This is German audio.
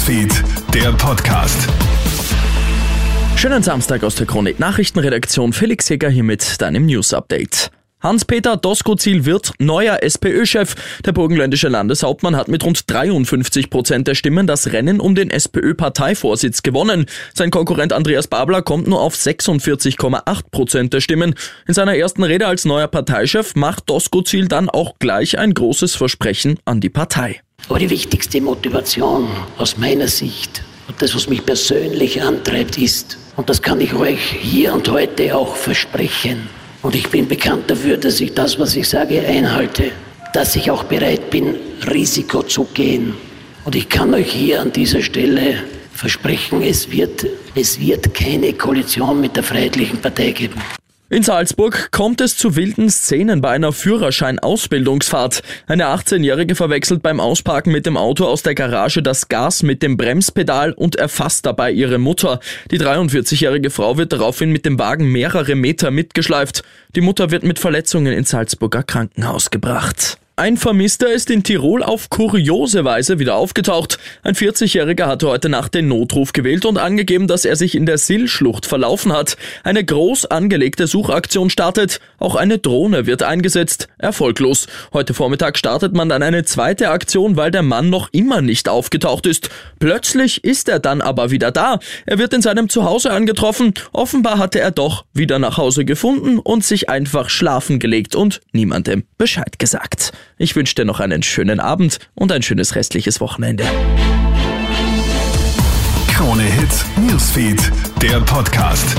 Newsfeed, der Podcast. Schönen Samstag aus der Chronik Nachrichtenredaktion. Felix Jäger hier mit deinem News Update. Hans-Peter Doskozil wird neuer SPÖ-Chef. Der burgenländische Landeshauptmann hat mit rund 53 Prozent der Stimmen das Rennen um den SPÖ-Parteivorsitz gewonnen. Sein Konkurrent Andreas Babler kommt nur auf 46,8 Prozent der Stimmen. In seiner ersten Rede als neuer Parteichef macht Doskozil dann auch gleich ein großes Versprechen an die Partei. Aber die wichtigste Motivation aus meiner Sicht und das, was mich persönlich antreibt, ist, und das kann ich euch hier und heute auch versprechen, und ich bin bekannt dafür, dass ich das, was ich sage, einhalte, dass ich auch bereit bin, Risiko zu gehen. Und ich kann euch hier an dieser Stelle versprechen, es wird, es wird keine Koalition mit der Freiheitlichen Partei geben. In Salzburg kommt es zu wilden Szenen bei einer Führerschein-Ausbildungsfahrt. Eine 18-Jährige verwechselt beim Ausparken mit dem Auto aus der Garage das Gas mit dem Bremspedal und erfasst dabei ihre Mutter. Die 43-jährige Frau wird daraufhin mit dem Wagen mehrere Meter mitgeschleift. Die Mutter wird mit Verletzungen ins Salzburger Krankenhaus gebracht. Ein Vermisster ist in Tirol auf kuriose Weise wieder aufgetaucht. Ein 40-Jähriger hatte heute Nacht den Notruf gewählt und angegeben, dass er sich in der Sill-Schlucht verlaufen hat. Eine groß angelegte Suchaktion startet. Auch eine Drohne wird eingesetzt. Erfolglos. Heute Vormittag startet man dann eine zweite Aktion, weil der Mann noch immer nicht aufgetaucht ist. Plötzlich ist er dann aber wieder da. Er wird in seinem Zuhause angetroffen. Offenbar hatte er doch wieder nach Hause gefunden und sich einfach schlafen gelegt und niemandem Bescheid gesagt. Ich wünsche dir noch einen schönen Abend und ein schönes restliches Wochenende. Krone Hits, Newsfeed, der Podcast.